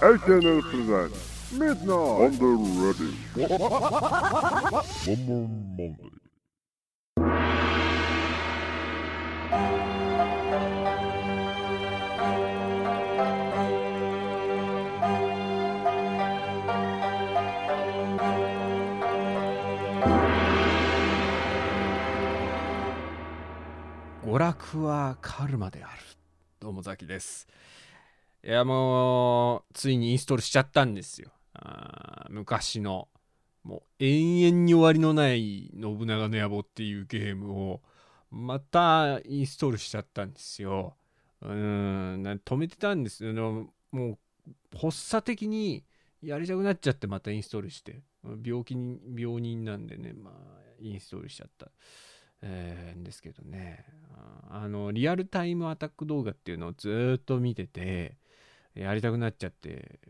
SNL presents Midnight on the Ready. One more Monday. 娯楽はカルマである。どうもザキです。いやもう、ついにインストールしちゃったんですよ。あ昔の、もう永遠に終わりのない信長の野望っていうゲームを、またインストールしちゃったんですよ。うん、止めてたんですよ。でももう、発作的にやりたくなっちゃってまたインストールして。病気に、病人なんでね、まあ、インストールしちゃった。えーんですけどねあのリアルタイムアタック動画っていうのをずっと見ててやりたくなっちゃって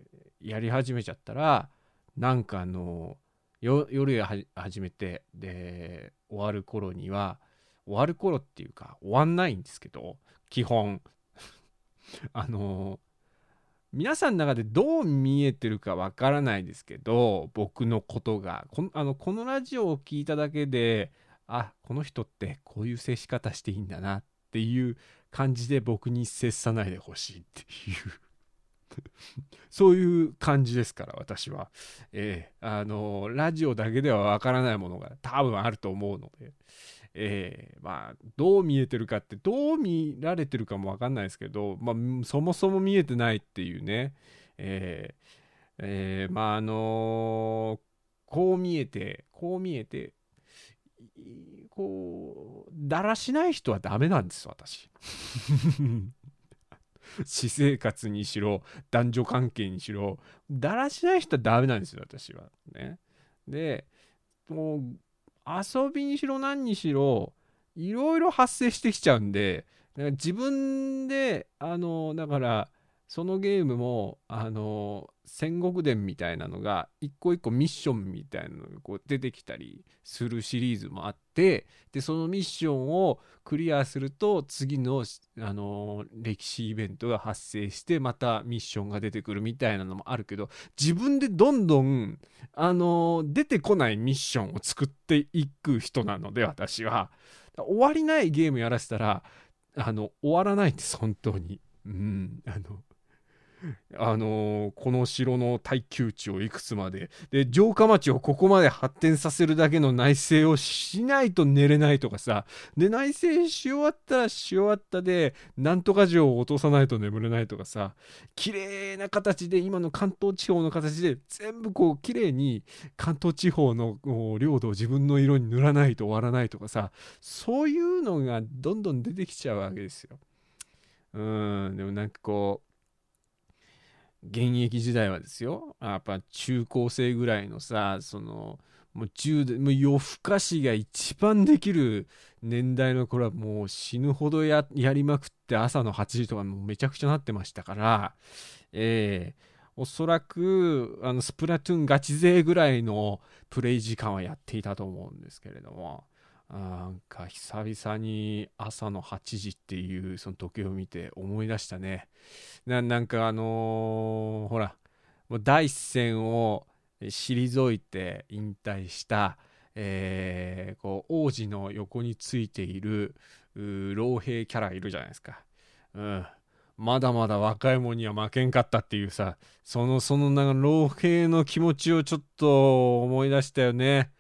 やり始めちゃったらなんかあの夜始めてで終わる頃には終わる頃っていうか終わんないんですけど基本。あの皆さんの中でどう見えてるかわからないですけど僕のことが。このあのこのラジオを聞いただけであこの人ってこういう接し方していいんだなっていう感じで僕に接さないでほしいっていう。そういう感じですから私は。ええ。あのラジオだけではわからないものが多分あると思うので。ええ。まあどう見えてるかってどう見られてるかもわかんないですけど、まあ、そもそも見えてないっていうね。ええ。ええ。まああのこう見えてこう見えてこうだらしない人はダメなんです私。私生活にしろ男女関係にしろだらしない人はダメなんですよ私は。ね。でもう遊びにしろ何にしろいろいろ発生してきちゃうんでだから自分であのだからそのゲームもあの戦国伝みたいなのが一個一個ミッションみたいなのがこう出てきたりするシリーズもあってでそのミッションをクリアすると次のあの歴史イベントが発生してまたミッションが出てくるみたいなのもあるけど自分でどんどんあの出てこないミッションを作っていく人なので私は終わりないゲームやらせたらあの終わらないんです本当に。うん、あのあのーこの城の耐久値をいくつまで。で城下町をここまで発展させるだけの内政をしないと寝れないとかさ。で内政し終わったらし終わったでなんとか城を落とさないと眠れないとかさ。綺麗な形で今の関東地方の形で全部こう綺麗に関東地方の領土を自分の色に塗らないと終わらないとかさ。そういうのがどんどん出てきちゃうわけですよ。うんでもなんかこう現役時代はですよやっぱ中高生ぐらいのさそのもう10代もう夜更かしが一番できる年代の頃はもう死ぬほどやりまくって朝の8時とかもうめちゃくちゃなってましたからええおそらくあのスプラトゥーンガチ勢ぐらいのプレイ時間はやっていたと思うんですけれども。なんか久々に朝の8時っていうその時計を見て思い出したね。ななんかあのーほらもう第一線を退いて引退した、えーこう王子の横についている老兵キャラいるじゃないですか、うん、まだまだ若い者には負けんかったっていうさそのそのなんか老兵の気持ちをちょっと思い出したよね。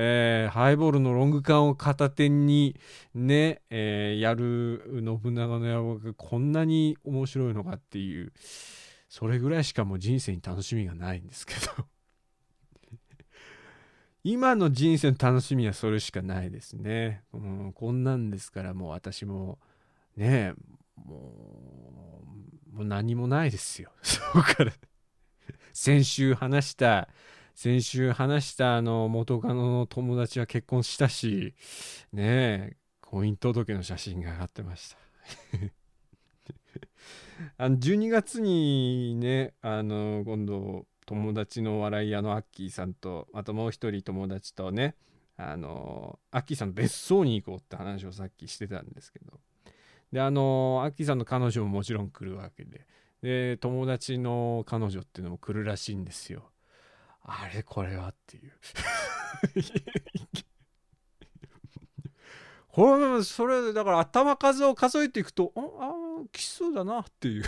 えーハイボールのロング缶を片手にね、えーやる信長の野望がこんなに面白いのかっていうそれぐらいしかもう人生に楽しみがないんですけど。今の人生の楽しみはそれしかないですね、うん、こんなんですからもう私もねもうもう何もないですよ。そうから。先週話した先週話したあの元カノの友達は結婚したしねえ婚姻届の写真が上がってました。あの12月にねあの今度友達の笑い屋のアッキーさんとあともう一人友達とねあのアッキーさんの別荘に行こうって話をさっきしてたんですけど。であのアッキーさんの彼女ももちろん来るわけで。で友達の彼女っていうのも来るらしいんですよ。あれこれはっていう。これそれだから頭数を数えていくとああ奇数だなっていう。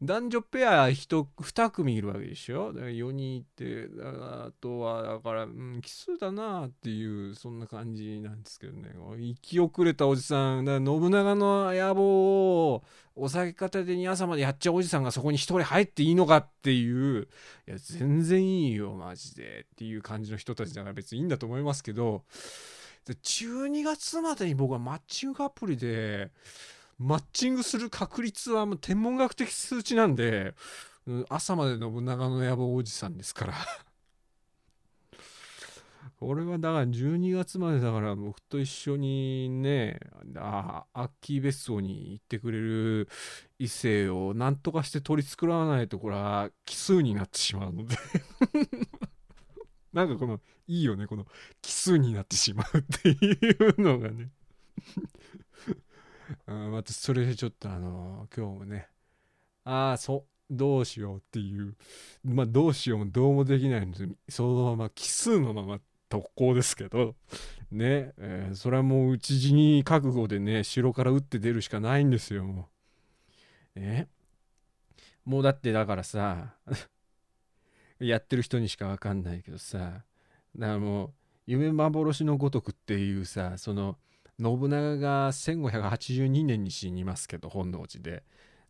男女ペア 1, 2組いるわけでしょ？だから4人いてあとはだから、うん、奇数だなっていうそんな感じなんですけどね。生き遅れたおじさん。だ信長の野望をお酒片手に朝までやっちゃうおじさんがそこに1人入っていいのかっていういや全然いいよマジでっていう感じの人たちだから別にいいんだと思いますけど。12月までに僕はマッチングアプリでマッチングする確率はもう天文学的数値なんで、朝まで信長の野望おじさんですから。俺はだから12月までだから僕と一緒にねあアッキー別荘に行ってくれる異性を何とかして取り繕わないとこれは奇数になってしまうので。なんかこのいいよねこの奇数になってしまうっていうのがね。あ またそれでちょっとあの、今日もね。ああそうどうしようっていう。まあどうしようもどうもできないのでそのまま奇数のまま特攻ですけど。ね、えー、それはもう討ち死に覚悟でね城から撃って出るしかないんですよもう。え？もうだってだからさ やってる人にしか分かんないけどさだからもう夢幻のごとくっていうさその信長が1582年に死にますけど本能寺で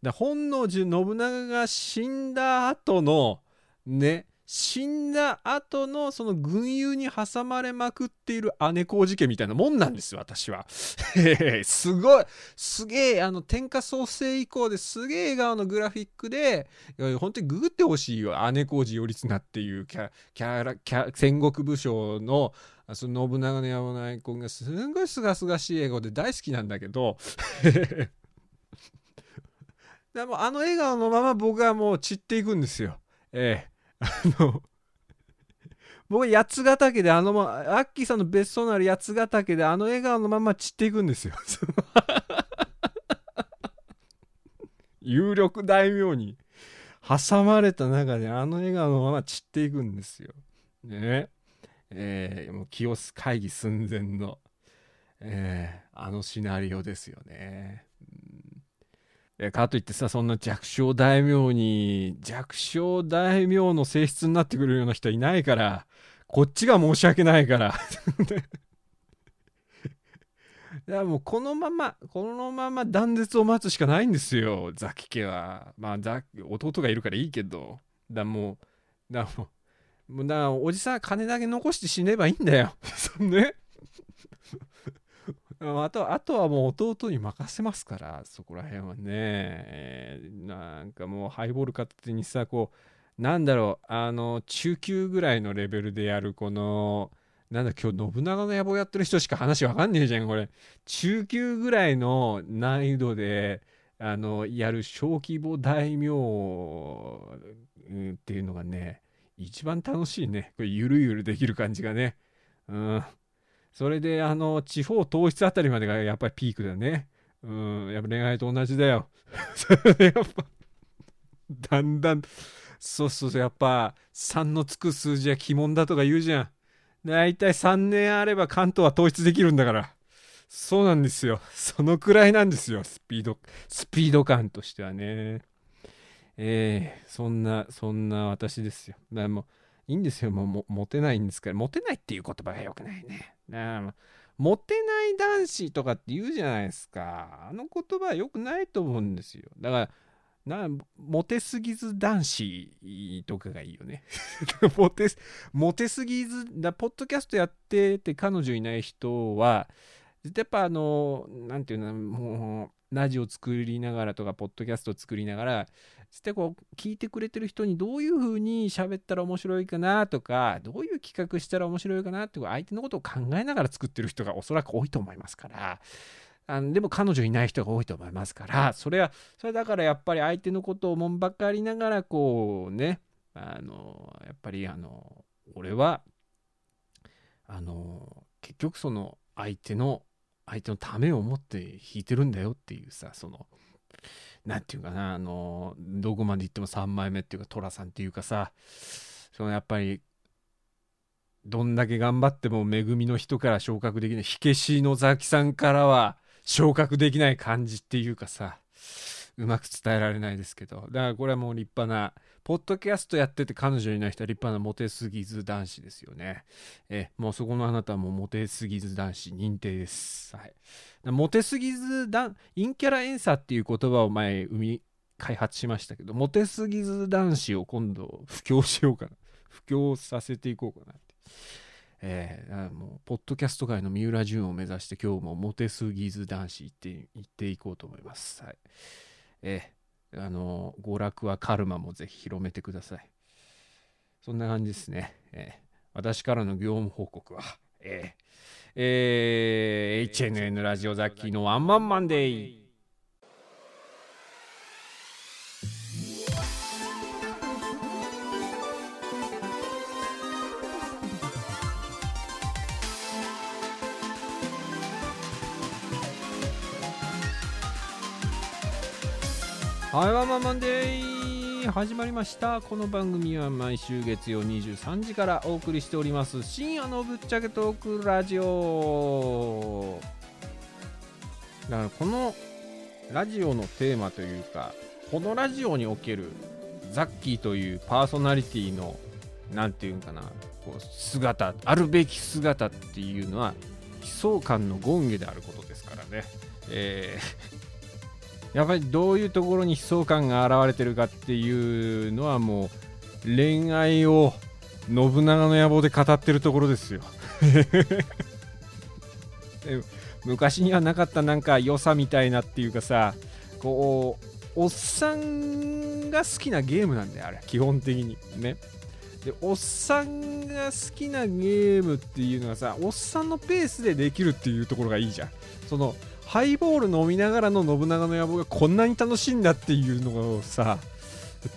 で本能寺信長が死んだ後のね死んだ後のその群雄に挟まれまくっている姉小路家みたいなもんなんですよ、私は。すごい、すげえ、あの、天下創生以降ですげえ笑顔のグラフィックで、本当にググってほしいよ、姉小路頼綱っていうキャキャラキャ戦国武将のその信長の野望のアイコンがすんごいすがすがしい笑顔で大好きなんだけど でもあの笑顔のまま僕はもう散っていくんですよ。ええあの、僕、八ヶ岳であのま、アッキーさんの別荘のある八ヶ岳であの笑顔のまま散っていくんですよ。有力大名に挟まれた中であの笑顔のまま散っていくんですよ。ね。えー、もう清須会議寸前の、えー、あのシナリオですよね。えかといってさそんな弱小大名に弱小大名の性質になってくるような人いないからこっちが申し訳ないから。いやもうこのままこのまま断絶を待つしかないんですよザキ家は。まあ弟がいるからいいけど。だもうだもうもうだおじさん金だけ残して死ねばいいんだよ。そね あとあとはもう弟に任せますからそこら辺はね、えー、なんかもうハイボール片手にさこうなんだろうあの中級ぐらいのレベルでやるこのなんだ今日信長の野望やってる人しか話わかんねえじゃんこれ。中級ぐらいの難易度であのやる小規模大名、っていうのがね一番楽しいねこれゆるゆるできる感じがねうんそれで、あの、地方統一あたりまでがやっぱりピークだね。うん、やっぱ恋愛と同じだよ。そ れやっぱ、だんだん、そうそうそう、やっぱ、3のつく数字は鬼門だとか言うじゃん。だいたい3年あれば関東は統一できるんだから。そうなんですよ。そのくらいなんですよ。スピード、スピード感としてはね。えー、そんな、そんな私ですよ。だもう、いいんですよ。もうも、モテないんですから。モテないっていう言葉が良くないね。ねモテない男子とかって言うじゃないですか。あの言葉は良くないと思うんですよ。だから、なモテすぎず男子とかがいいよね。モテモテすぎずだポッドキャストやってて彼女いない人はやっぱあのなんていうのもうラジオ作りながらとかポッドキャスト作りながらしてこう聞いてくれてる人にどういう風に喋ったら面白いかなとかどういう企画したら面白いかなって相手のことを考えながら作ってる人がおそらく多いと思いますから。あのでも彼女いない人が多いと思いますからそれはそれだからやっぱり相手のことをもんばかりながらこうねあのやっぱりあの俺はあの結局その相手の相手のためを思って弾いてるんだよっていうさそのなんていうかなあのどこまで行っても3枚目っていうか寅さんっていうかさそのやっぱりどんだけ頑張っても恵みの人から昇格できない火消しのザキさんからは昇格できない感じっていうかさうまく伝えられないですけどだからこれはもう立派なポッドキャストやってて彼女いない人は立派なモテすぎず男子ですよね。え、もうそこのあなたはもうモテすぎず男子認定です。はい。モテすぎず男、陰キャラエンサーっていう言葉を前生み、開発しましたけど、モテすぎず男子を今度布教しようかな。布教させていこうかなって。えー、もうポッドキャスト界の三浦淳を目指して今日もモテすぎず男子行って行っていこうと思います。はい。えあの娯楽はカルマもぜひ広めてください。そんな感じですね、え、私からの業務報告はえーえー、HNN ラジオザッキーのワンマンマンデー。はいワンマンマンデー始まりました。この番組は毎週月曜23時からお送りしております。深夜のぶっちゃけトークラジオ。だからこのラジオのテーマというかこのラジオにおけるザッキーというパーソナリティの何て言うんかなこう姿あるべき姿っていうのは悲壮感の権下であることですからね。えーやっぱりどういうところに悲壮感が現れてるかっていうのはもう恋愛を信長の野望で語ってるところですよ。昔にはなかったなんか良さみたいなっていうかさこうおっさんが好きなゲームなんだよあれ。基本的に。ね。でおっさんが好きなゲームっていうのはさおっさんのペースでできるっていうところがいいじゃん。そのハイボール飲みながらの信長の野望がこんなに楽しいんだっていうのをさ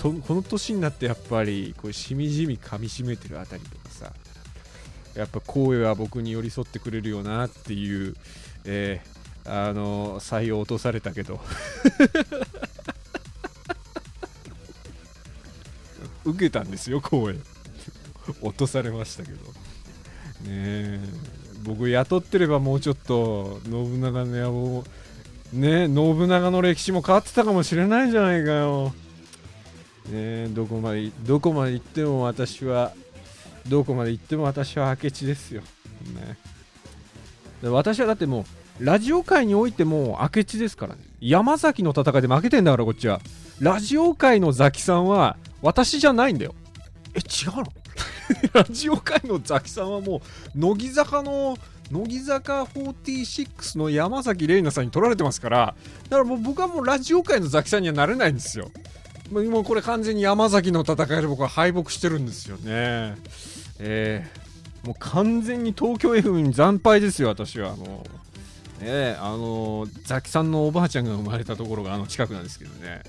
この年になってやっぱりこうしみじみ噛みしめてるあたりとかさやっぱ声は僕に寄り添ってくれるよなっていう、えー、あの採用落とされたけど。受けたんですよ声落とされましたけど。ねえ。僕雇ってればもうちょっと信長の野望ね信長の歴史も変わってたかもしれないじゃないかよ。ねどこまでどこまで行っても私はどこまで行っても私は明智ですよ。ね。私はだってもうラジオ界においても明智ですからね。山崎の戦いで負けてんだからこっちは。ラジオ界のザキさんは私じゃないんだよ。え違うの？ラジオ界のザキさんはもう乃木坂の乃木坂46の山崎玲奈さんに取られてますからだからもう僕はもうラジオ界のザキさんにはなれないんですよ。もうこれ完全に山崎の戦いで僕は敗北してるんですよね。えー、もう完全に東京 FM に惨敗ですよ私は。もうねあのザキさんのおばあちゃんが生まれたところがあの近くなんですけどね。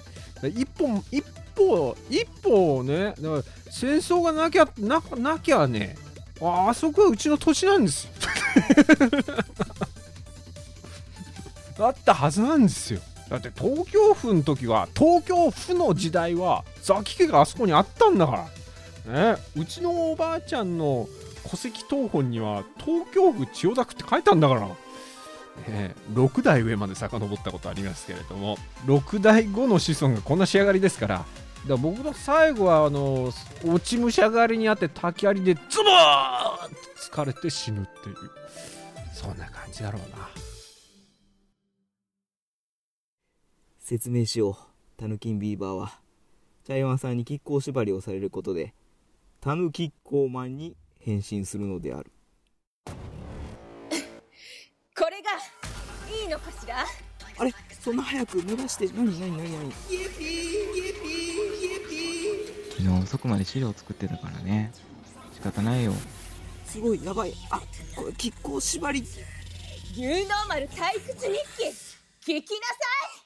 一本一歩一歩ねだから戦争がなきゃななきゃねああそこはうちの土地なんです だったはずなんですよ。だって東京府の時は東京府の時代はザキ家があそこにあったんだから。ねうちのおばあちゃんの戸籍謄本には東京府千代田区って書いたんだから。えー、6代上まで遡ったことありますけれども6代後の子孫がこんな仕上がりですからだ僕の最後はあの落ち武者狩りにあって竹槍でズボーって疲れて死ぬっていうそんな感じだろうな。説明しよう。タヌキンビーバーは茶山さんに亀甲縛りをされることでタヌキッコーマンに変身するのである。これがいいのかしら？あれ？そんな早く伸ばして？何？何？何？何？昨日遅くまで資料作ってたからね。仕方ないよ。すごいやばい。あこれ亀甲縛り。ニューノーマル退屈日記。聞きなさい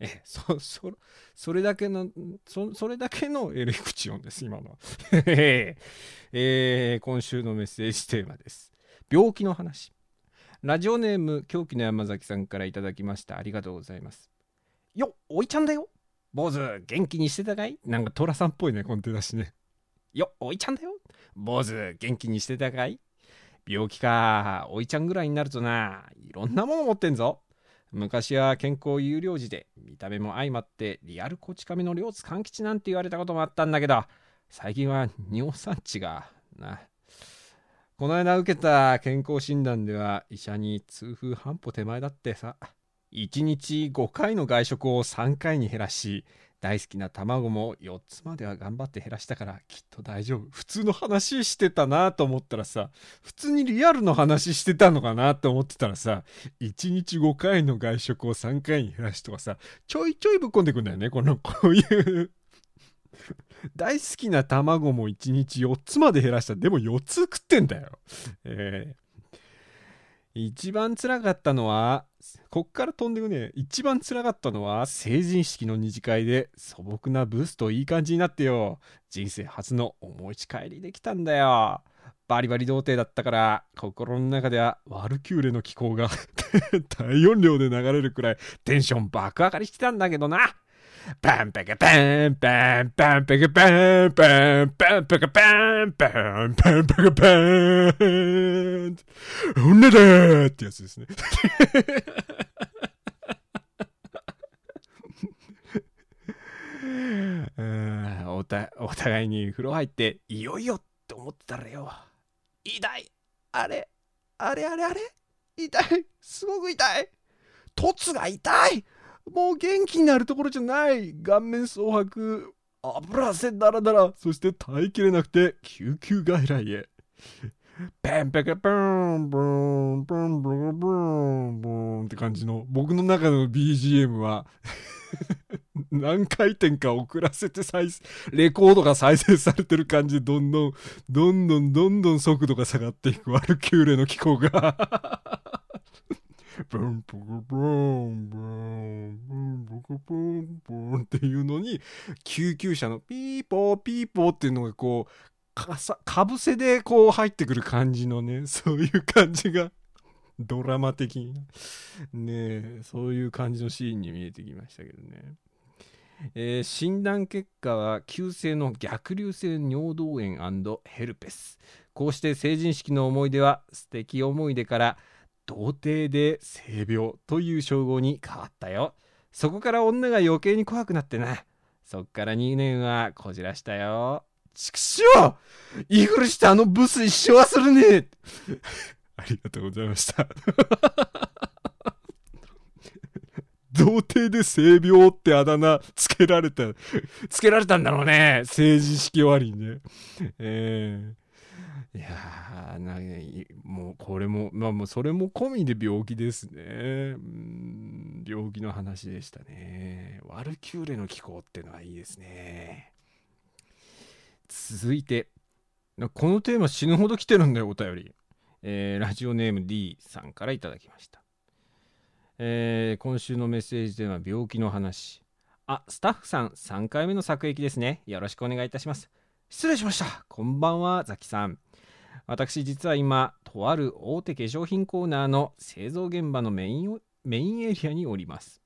えそそそれだけのそそれだけのエレクチオンです今の、えー今週のメッセージテーマです。病気の話。ラジオネーム狂気の山崎さんからいただきました。ありがとうございます。よおいちゃんだよ。坊主元気にしてたかい？なんか寅さんっぽいねこの手だしね。よおいちゃんだよ。坊主元気にしてたかい？病気か。おいちゃんぐらいになるとな。いろんなもの持ってんぞ。昔は健康有料児で見た目も相まってリアルコチカメの両津勘吉なんて言われたこともあったんだけど最近は尿酸値がな。この間受けた健康診断では医者に痛風半歩手前だってさ。1日5回の外食を3回に減らし大好きな卵も4つまでは頑張って減らしたからきっと大丈夫。普通の話してたなと思ったらさ普通にリアルの話してたのかなと思ってたらさ1日5回の外食を3回に減らしとかさちょいちょいぶっこんでくんだよねこの こういう。大好きな卵も1日4つまで減らした。でも4つ食ってんだよ。えー。一番辛かったのはこっから飛んでくね。一番辛かったのは成人式の二次会で素朴なブースといい感じになってよ。人生初のお持ち帰りできたんだよ。バリバリ童貞だったから心の中ではワルキューレの気候が 大音量で流れるくらいテンション爆上がりしてたんだけどな。パンパカパンパンパンパカパンパンパンパカパンパンパンパカパン女だーってやつですね。うんおたお互いに風呂入っていよいよって思ってたらよ痛いあれあれあれあれ痛いすごく痛い凸が痛いもう元気になるところじゃない。顔面蒼白。油汗だらだら。そして耐えきれなくて救急外来へ。ペンペケプンブンブンブンブンブンって感じの僕の中の BGM は 何回転か遅らせて再レコードが再生されてる感じでどんどんどんどんどんどん速度が下がっていく。ワルキューレの機構が。ブンブクブンブンブンブクブンブンっていうのに救急車のピーポーピーポーっていうのがこうかさかぶせでこう入ってくる感じのねそういう感じがドラマ的にねそういう感じのシーンに見えてきましたけどね。えー、診断結果は急性の逆流性尿道炎ヘルペスこうして成人式の思い出は素敵思い出から童貞で性病という称号に変わったよ。そこから女が余計に怖くなってな。そっから2年はこじらしたよ。畜生！イグルしたあのブス一生はするね！ありがとうございました。童貞で性病ってあだ名つけられた。つけられたんだろうね。成人式終わりにね。ええいやーなもうこれもまあもうそれも込みで病気ですね。うん病気の話でしたね。ワルキューレの気候ってのはいいですね。続いてこのテーマ死ぬほど来てるんだよお便り、えーラジオネーム D さんからいただきました、えー今週のメッセージテーマ病気の話。あスタッフさん3回目の作益ですね。よろしくお願いいたします。失礼しました。こんばんはザキさん。私実は今とある大手化粧品コーナーの製造現場のメインメインエリアにおります。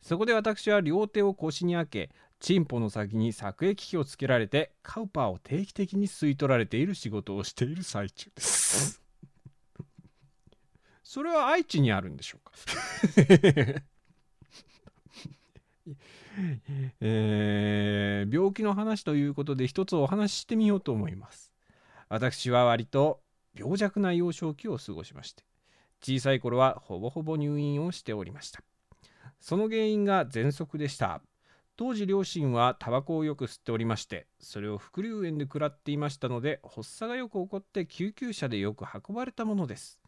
そこで私は両手を腰に開けチンポの先に作液器をつけられてカウパーを定期的に吸い取られている仕事をしている最中です。それは愛知にあるんでしょうか？えー病気の話ということで一つお話ししてみようと思います。私は割と病弱な幼少期を過ごしまして小さい頃はほぼほぼ入院をしておりました。その原因が喘息でした。当時両親はタバコをよく吸っておりましてそれを副流煙で食らっていましたので発作がよく起こって救急車でよく運ばれたものです。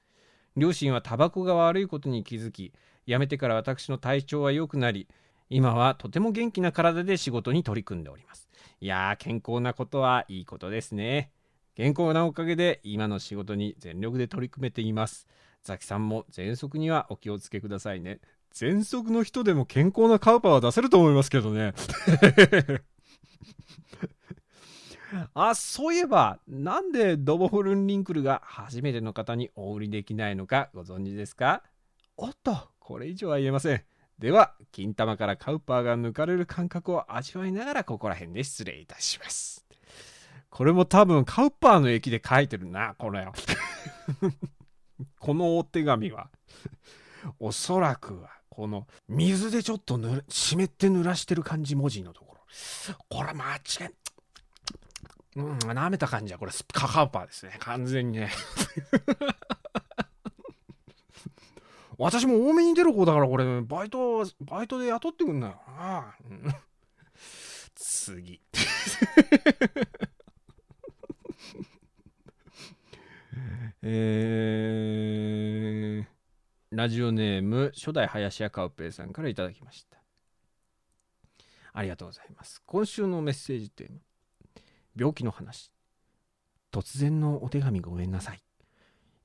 両親はタバコが悪いことに気づき辞めてから私の体調は良くなり今はとても元気な体で仕事に取り組んでおります。いやー健康なことはいいことですね。健康なおかげで今の仕事に全力で取り組めています。ザキさんも喘息にはお気をつけくださいね。喘息の人でも健康なカウパーは出せると思いますけどね。あそういえばなんでドボフルンリンクルが初めての方にお売りできないのかご存知ですか？おっとこれ以上は言えません。では金玉からカウパーが抜かれる感覚を味わいながらここら辺で失礼いたします。これも多分カウパーの駅で書いてるなこれ このお手紙は。おそらくはこの水でちょっとぬ湿って濡らしてる感じ文字のところ。これ間違いうん舐めた感じはこれカカウパーですね。完全にね。私も多めに出る方だからこれバイトバイトで雇ってくんなよ。な、次。え、ラジオネーム初代林家カウペイさんからいただきました。ありがとうございます。今週のメッセージテーマ病気の話。突然のお手紙ごめんなさい。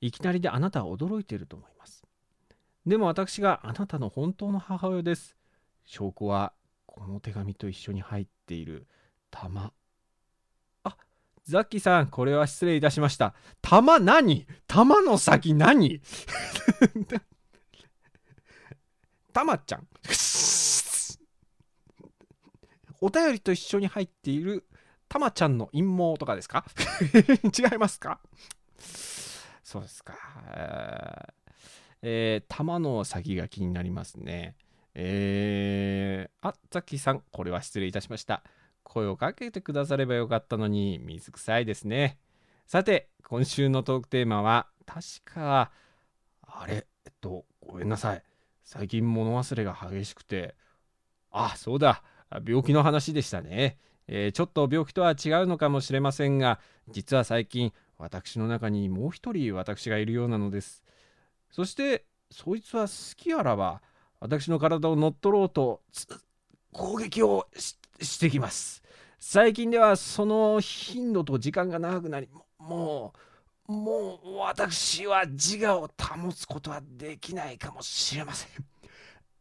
いきなりであなたは驚いていると思います。でも私があなたの本当の母親です。証拠はこの手紙と一緒に入っている玉ザッキーさんこれは失礼いたしました玉何？玉の先何？たまちゃん お便りと一緒に入っているたまちゃんの陰謀とかですか？違いますか？そうですか。えー、玉の先が気になりますね。えー、あ、ザッキーさん、これは失礼いたしました。声をかけてくださればよかったのに、水臭いですね。さて、今週のトークテーマは、確か、あれ、えっと、ごめんなさい。最近物忘れが激しくて、あ、そうだ、病気の話でしたね。えー、ちょっと病気とは違うのかもしれませんが、実は最近、私の中にもう一人私がいるようなのです。そしてそいつは好きあらば私の体を乗っ取ろうと攻撃をししてきます。最近ではその頻度と時間が長くなりもうもう私は自我を保つことはできないかもしれません。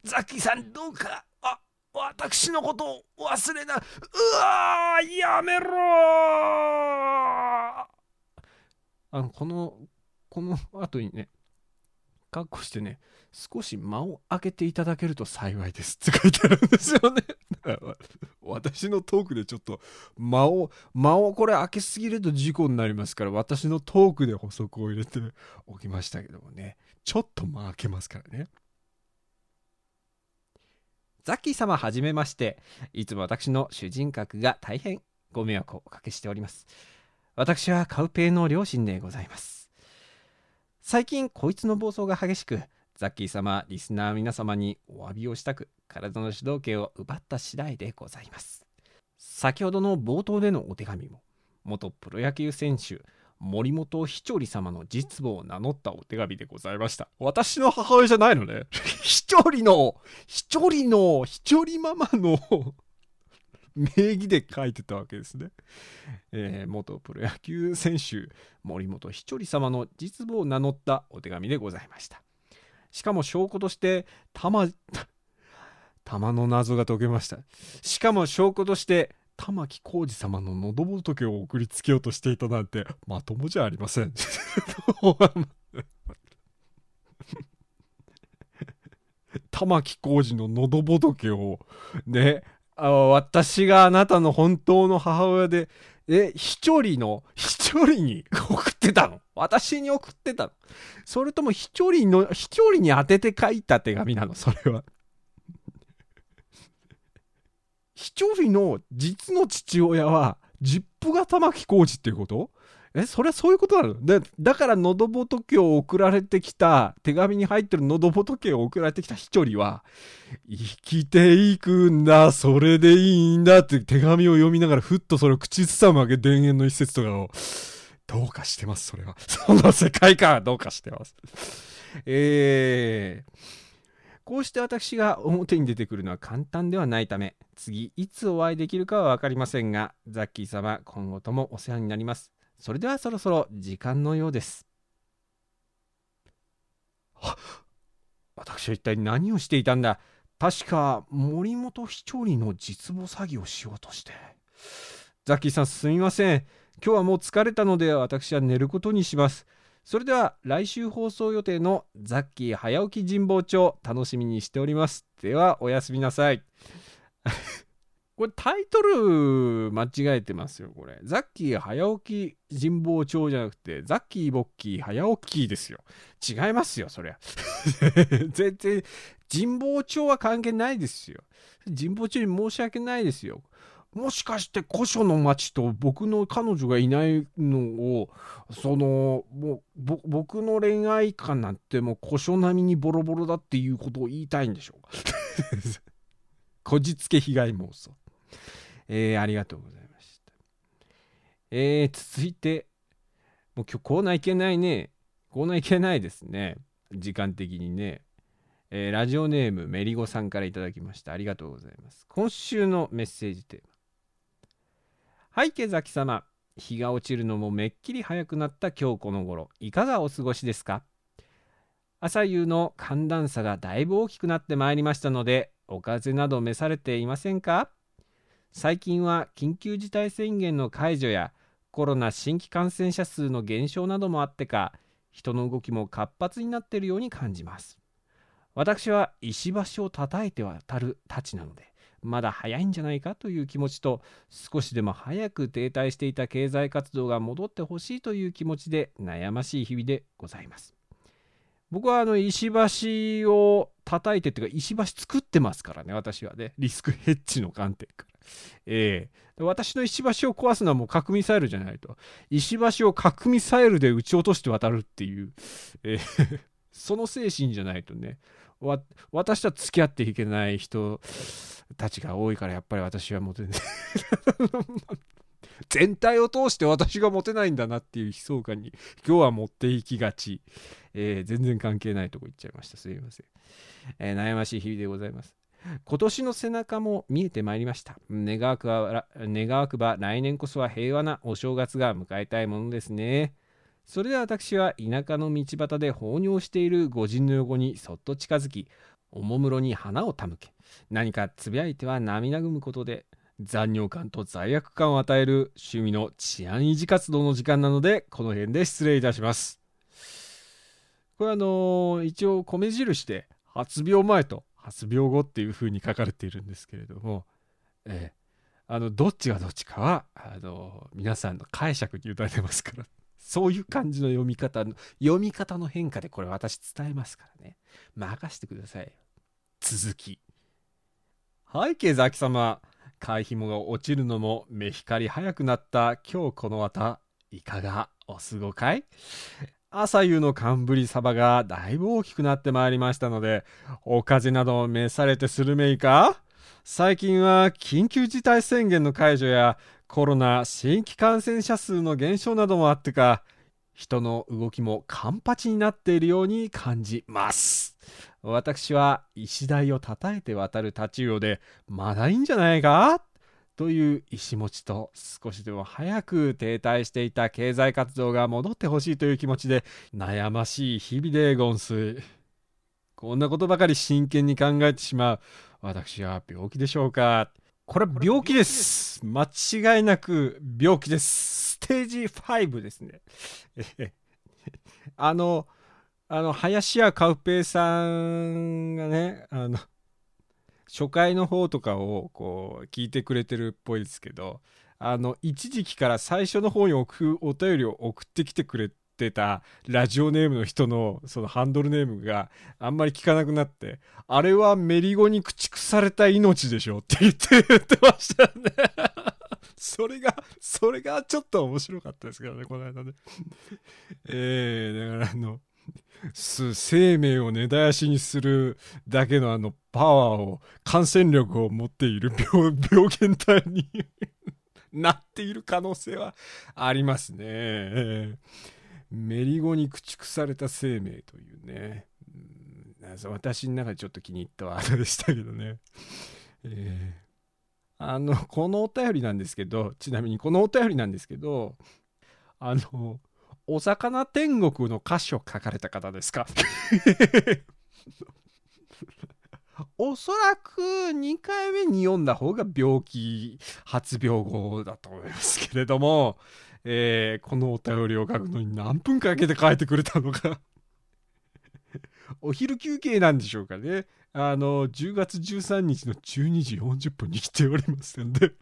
ザッキーさんどうか？あ私のことを忘れな。うわーやめろあのこのこの後にねかっこしてね、少し間を空けていただけると幸いですって書いてあるんですよね。私のトークでちょっと間を、間をこれ開けすぎると事故になりますから、私のトークで補足を入れておきましたけどもね、ちょっと間開けますからね。ザッキー様はじめまして。いつも私の主人格が大変ご迷惑をおかけしております。私はカウペイの両親でございます。最近こいつの暴走が激しくザッキー様リスナー皆様にお詫びをしたく体の主導権を奪った次第でございます先ほどの冒頭でのお手紙も元プロ野球選手森本ひちょり様の実母を名乗ったお手紙でございました私の母親じゃないのねひちょりのひちょりのひちょりママの名義で書いてたわけですね。えー、元プロ野球選手、森本ひちょり様の実母を名乗ったお手紙でございました。しかも証拠として、玉、玉の謎が解けました。しかも証拠として、玉置浩二様の喉仏を送りつけようとしていたなんて、まともじゃありません。玉置浩二の喉仏をね、あ私があなたの本当の母親で、え、飛距離の、飛距離に送ってたの？私に送ってたの？それとも飛距離の、飛距離に当てて書いた手紙なの？それは。一人の実の父親は、ジップが玉木浩二っていうこと？えそれはそういうことなの？でだから喉仏を送られてきた手紙に入ってる喉仏を送られてきた一人は生きていくんだそれでいいんだって手紙を読みながらふっとそれを口ずさむわけ田園の一節とかを。どうかしてますそれは。その世界観はどうかしてます。えーこうして私が表に出てくるのは簡単ではないため次いつお会いできるかは分かりませんがザッキー様今後ともお世話になります。それではそろそろ時間のようです。は私は一体何をしていたんだ？確か森本市長理の実母詐欺をしようとして。ザッキーさんすみません。今日はもう疲れたので私は寝ることにします。それでは来週放送予定のザッキー早起き神保町楽しみにしております。ではおやすみなさい。これタイトル間違えてますよ、これ。ザッキー早起き神保町じゃなくて、ザッキーボッキー早起きですよ。違いますよ、そりゃ。全然、神保町は関係ないですよ。神保町に申し訳ないですよ。もしかして古書の町と僕の彼女がいないのを、その、もう、僕の恋愛観なんてもう古書並みにボロボロだっていうことを言いたいんでしょうか。こじつけ被害妄想。えー、ありがとうございました。えー、続いて、もう今日コーナーいけないね。コーナーいけないですね。時間的にね。えー、ラジオネームメリゴさんからいただきました。ありがとうございます。今週のメッセージテーマ。はい、池崎様。日が落ちるのもめっきり早くなった今日この頃、いかがお過ごしですか？朝夕の寒暖差がだいぶ大きくなってまいりましたので、お風邪など召されていませんか？最近は緊急事態宣言の解除やコロナ新規感染者数の減少などもあってか人の動きも活発になっているように感じます。私は石橋を叩いて渡るたちなのでまだ早いんじゃないかという気持ちと少しでも早く停滞していた経済活動が戻ってほしいという気持ちで悩ましい日々でございます。僕はあの石橋を叩いてっていうか石橋作ってますからね私はねリスクヘッジの観点から。えー、私の石橋を壊すのはもう核ミサイルじゃないと。石橋を核ミサイルで撃ち落として渡るっていう、えー、その精神じゃないとね、私とは付き合っていけない人たちが多いからやっぱり私はモテない。全体を通して私がモテないんだなっていう悲壮感に今日は持っていきがち、えー、全然関係ないとこ行っちゃいました。すいません、えー、悩ましい日々でございます。今年の背中も見えてまいりました。願わくば願わくば来年こそは平和なお正月が迎えたいものですね。それでは私は田舎の道端で放尿している御人の横にそっと近づき、おもむろに花を手向け、何かつぶやいては涙ぐむことで、残尿感と罪悪感を与える趣味の治安維持活動の時間なので、この辺で失礼いたします。これあのー、一応米印で発病前と発病後っていう風に書かれているんですけれども、えー、あのどっちがどっちかはあの皆さんの解釈に委ねますからそういう感じの読み方の読み方の変化でこれ私伝えますからね。任してください。続き。はい経済様。貝ひもが落ちるのも目光早くなった今日この綿いかがお過ごかい？朝夕の寒ぶりサバがだいぶ大きくなってまいりましたので、お風邪などを召されてするめいか？最近は緊急事態宣言の解除やコロナ新規感染者数の減少などもあってか、人の動きもカンパチになっているように感じます。私は石台を叩いて渡る立ちようで、まだいいんじゃないか？という意思持ちと少しでも早く停滞していた経済活動が戻ってほしいという気持ちで悩ましい日々でゴンス。こんなことばかり真剣に考えてしまう私は病気でしょうか。これ病気です。間違いなく病気です。ステージ5ですね。あのあの林家カウペイさんがねあの初回の方とかをこう聞いてくれてるっぽいですけどあの一時期から最初の方に送お便りを送ってきてくれてたラジオネームの人のそのハンドルネームがあんまり聞かなくなってあれはメリゴに駆逐された命でしょって言って言ってましたね それが、それがちょっと面白かったですけどね、この間ね。えー、だからあの、生命を根絶やしにするだけのあのパワーを、感染力を持っている病病原体に なっている可能性はありますね。メリゴに駆逐された生命というね。私の中でちょっと気に入ったワードでしたけどね。えーあの、このお便りなんですけど、ちなみにこのお便りなんですけど、あの、お魚天国の歌詞を書かれた方ですか？おそらく2回目に読んだ方が病気発病後だと思いますけれども、えーこのお便りを書くのに何分かけて書いてくれたのか。お昼休憩なんでしょうかね。あの、10月13日の12時40分に来ておりますんで。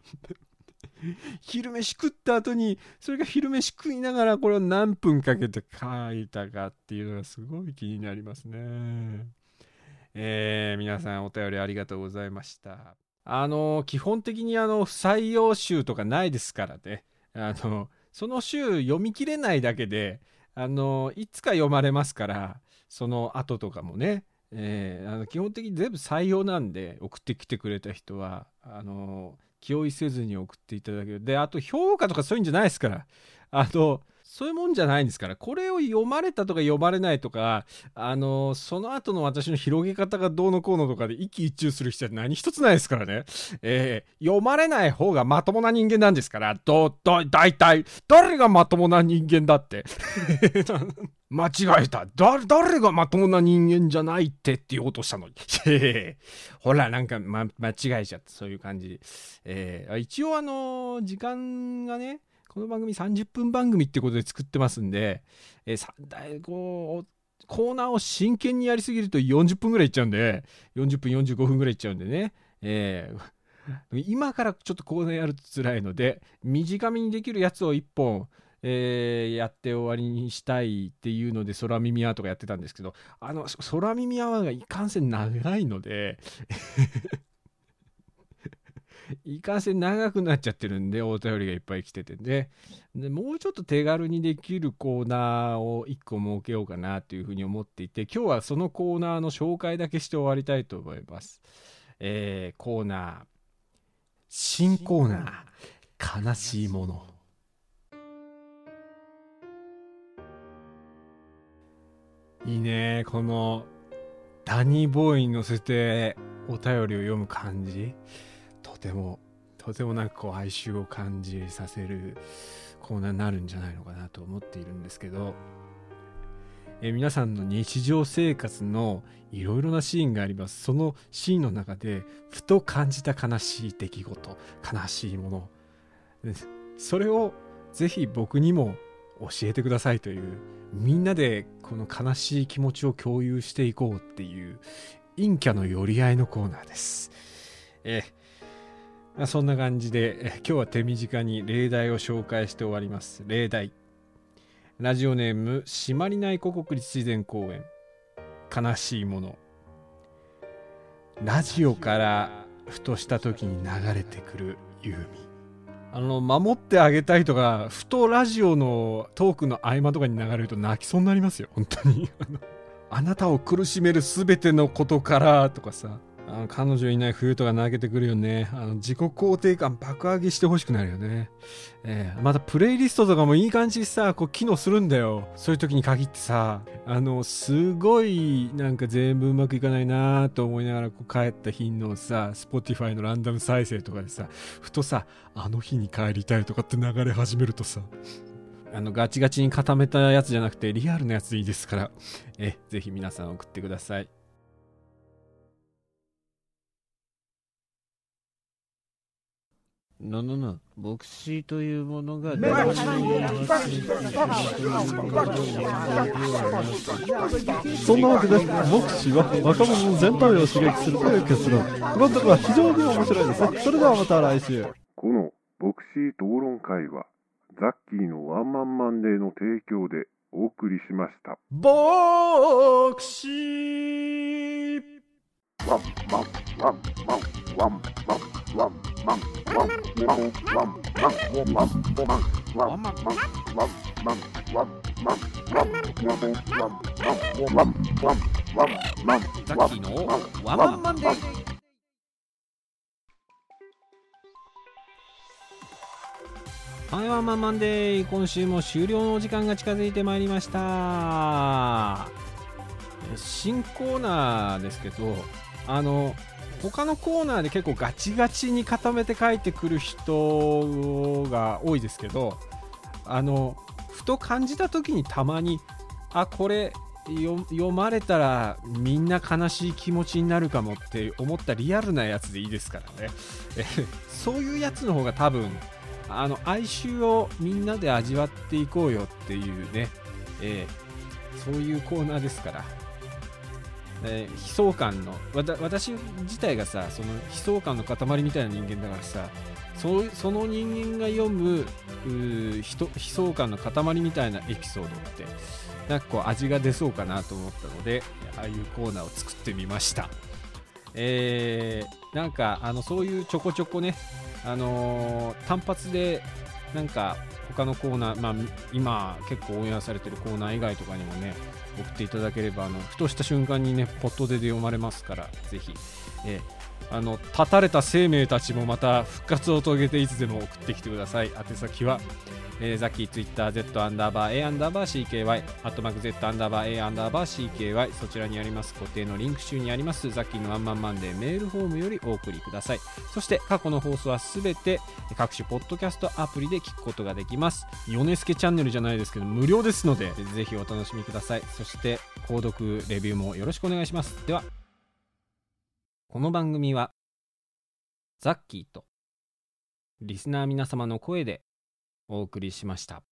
昼飯食った後に、それが昼飯食いながらこれを何分かけて書いたかっていうのがすごい気になりますね。えー皆さんお便りありがとうございました。あの、基本的にあの、不採用集とかないですからね。あの、その週読み切れないだけで、あの、いつか読まれますから、その後とかもね、えーあの基本的に全部採用なんで、送ってきてくれた人は、あの、気負いせずに送っていただける。で、あと評価とかそういうんじゃないですから。あの、そういうもんじゃないんですから、これを読まれたとか読まれないとか、あの、その後の私の広げ方がどうのこうのとかで一喜一憂する必要は何一つないですからね。えー読まれない方がまともな人間なんですから、ど、ど、大体、誰がまともな人間だって。間違えた。誰がまともな人間じゃないってって言おうとしたのに。ほら、なんか、ま、間違えちゃった。そういう感じ。えー一応あのー時間がね、この番組30分番組ってことで作ってますんで、えーさだいこう、コーナーを真剣にやりすぎると40分ぐらいいっちゃうんで、40分45分ぐらいいっちゃうんでね。えー 今からちょっとコーナーやると辛いので、短めにできるやつを1本、えーやって終わりにしたいっていうので、空耳アーとかやってたんですけど、あの、空耳アワーがいかんせん長いので、いかんせん長くなっちゃってるんで、お便りがいっぱい来ててね。でもうちょっと手軽にできるコーナーを1個設けようかなというふうに思っていて、今日はそのコーナーの紹介だけして終わりたいと思います。えーコーナー、新コーナー、悲しいもの。いいね、この、ダニーボーイに乗せてお便りを読む感じ。とても、とてもなんかこう哀愁を感じさせるコーナーになるんじゃないのかなと思っているんですけど、え皆さんの日常生活のいろいろなシーンがあります。そのシーンの中で、ふと感じた悲しい出来事、悲しいもの。それをぜひ僕にも教えてくださいという、みんなでこの悲しい気持ちを共有していこうっていう、陰キャの寄り合いのコーナーです。えまあそんな感じで、今日は手短に例題を紹介して終わります。例題。ラジオネーム、しまりない古国立自然公園。悲しいもの。ラジオからふとした時に流れてくるユーミン。あの、守ってあげたいとか、ふとラジオのトークの合間とかに流れると泣きそうになりますよ、本当に。あなたを苦しめるすべてのことからとかさ、あの彼女いない冬とか泣けてくるよね。あの自己肯定感爆上げしてほしくなるよね。えーまたプレイリストとかもいい感じにさ、こう機能するんだよ。そういう時に限ってさ、あの、すごいなんか全部うまくいかないなと思いながらこう帰った日のさ、Spotify のランダム再生とかでさ、ふとさ、あの日に帰りたいとかって流れ始めるとさ、あの、ガチガチに固めたやつじゃなくて、リアルなやつでいいですから、え、ぜひ皆さん送ってください。ののの、牧師というものがそんなわけで、目視は若者の全体を刺激するという結論。このところは非常に面白いですね。それではまた来週。この牧師討論会はザッキーのワンマンマンデーの提供でお送りしました。牧師ザッキーのワンマンマンデーはい、ワンマンマンデー今週も終了のお時間が近づいてまいりました。新コーナーですけどあの他のコーナーで結構ガチガチに固めて書いてくる人が多いですけどあのふと感じた時にたまにあこれ読まれたらみんな悲しい気持ちになるかもって思ったリアルなやつでいいですからね。そういうやつの方が多分あの哀愁をみんなで味わっていこうよっていうね、えーそういうコーナーですから、えー悲壮感の私自体がさその悲壮感の塊みたいな人間だからさそその人間が読む悲壮感の塊みたいなエピソードってなんかこう味が出そうかなと思ったのでああいうコーナーを作ってみました。えーなんかあのそういうちょこちょこねあのー単発でなんか他のコーナー、まあ、今結構オンエアされてるコーナー以外とかにもね送っていただければあのふとした瞬間にねポットで読まれますからぜひ、えーあの断たれた生命たちもまた復活を遂げていつでも送ってきてください。宛先はえー、ザッキーツイッター Z アンダーバー A アンダーバー CKY アットマーク Z アンダーバー A アンダーバー CKY そちらにあります。固定のリンク集にあります。ザッキーのワンマンマンデーメールフォームよりお送りください。そして過去の放送はすべて各種ポッドキャストアプリで聞くことができます。ヨネスケチャンネルじゃないですけど無料ですのでぜひお楽しみください。そして購読レビューもよろしくお願いします。ではこの番組はザッキーとリスナー皆様の声でお送りしました。